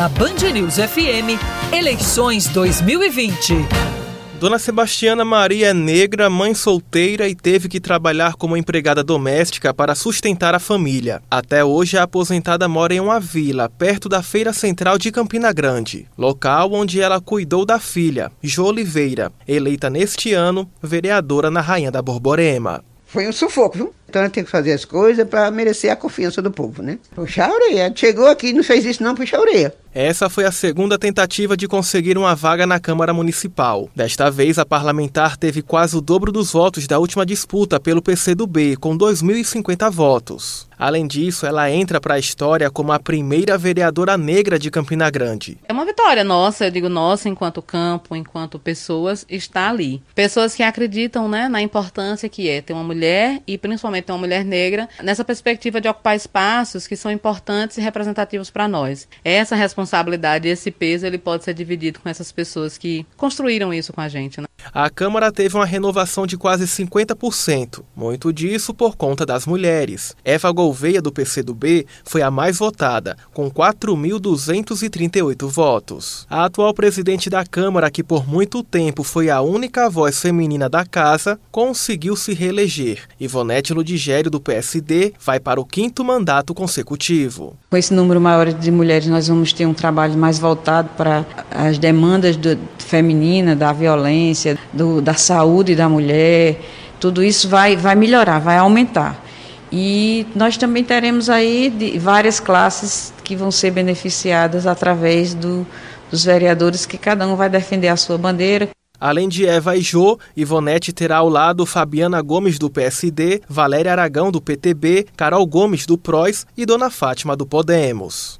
na Band News FM, eleições 2020. Dona Sebastiana Maria é negra, mãe solteira e teve que trabalhar como empregada doméstica para sustentar a família. Até hoje, a aposentada mora em uma vila, perto da Feira Central de Campina Grande, local onde ela cuidou da filha, Jo Oliveira, eleita neste ano vereadora na Rainha da Borborema. Foi um sufoco, viu? Então a gente tem que fazer as coisas para merecer a confiança do povo, né? Puxar a orelha. Chegou aqui não fez isso, não, puxa a orelha. Essa foi a segunda tentativa de conseguir uma vaga na Câmara Municipal. Desta vez, a parlamentar teve quase o dobro dos votos da última disputa pelo PCdoB, com 2.050 votos. Além disso, ela entra para a história como a primeira vereadora negra de Campina Grande. É uma vitória nossa, eu digo nossa, enquanto campo, enquanto pessoas, está ali. Pessoas que acreditam né, na importância que é ter uma mulher e principalmente ter uma mulher negra nessa perspectiva de ocupar espaços que são importantes e representativos para nós. Essa responsabilidade responsabilidade e esse peso ele pode ser dividido com essas pessoas que construíram isso com a gente. Né? A Câmara teve uma renovação de quase 50%, muito disso por conta das mulheres. Eva Gouveia, do PCdoB, foi a mais votada, com 4.238 votos. A atual presidente da Câmara, que por muito tempo foi a única voz feminina da casa, conseguiu se reeleger. Ivonete Ludigério, do PSD, vai para o quinto mandato consecutivo. Com esse número maior de mulheres, nós vamos ter um trabalho mais voltado para as demandas do, feminina, da violência, do, da saúde da mulher. Tudo isso vai, vai melhorar, vai aumentar. E nós também teremos aí várias classes que vão ser beneficiadas através do, dos vereadores, que cada um vai defender a sua bandeira. Além de Eva e Jô, Ivonete terá ao lado Fabiana Gomes do PSD, Valéria Aragão do PTB, Carol Gomes do PROS e Dona Fátima do Podemos.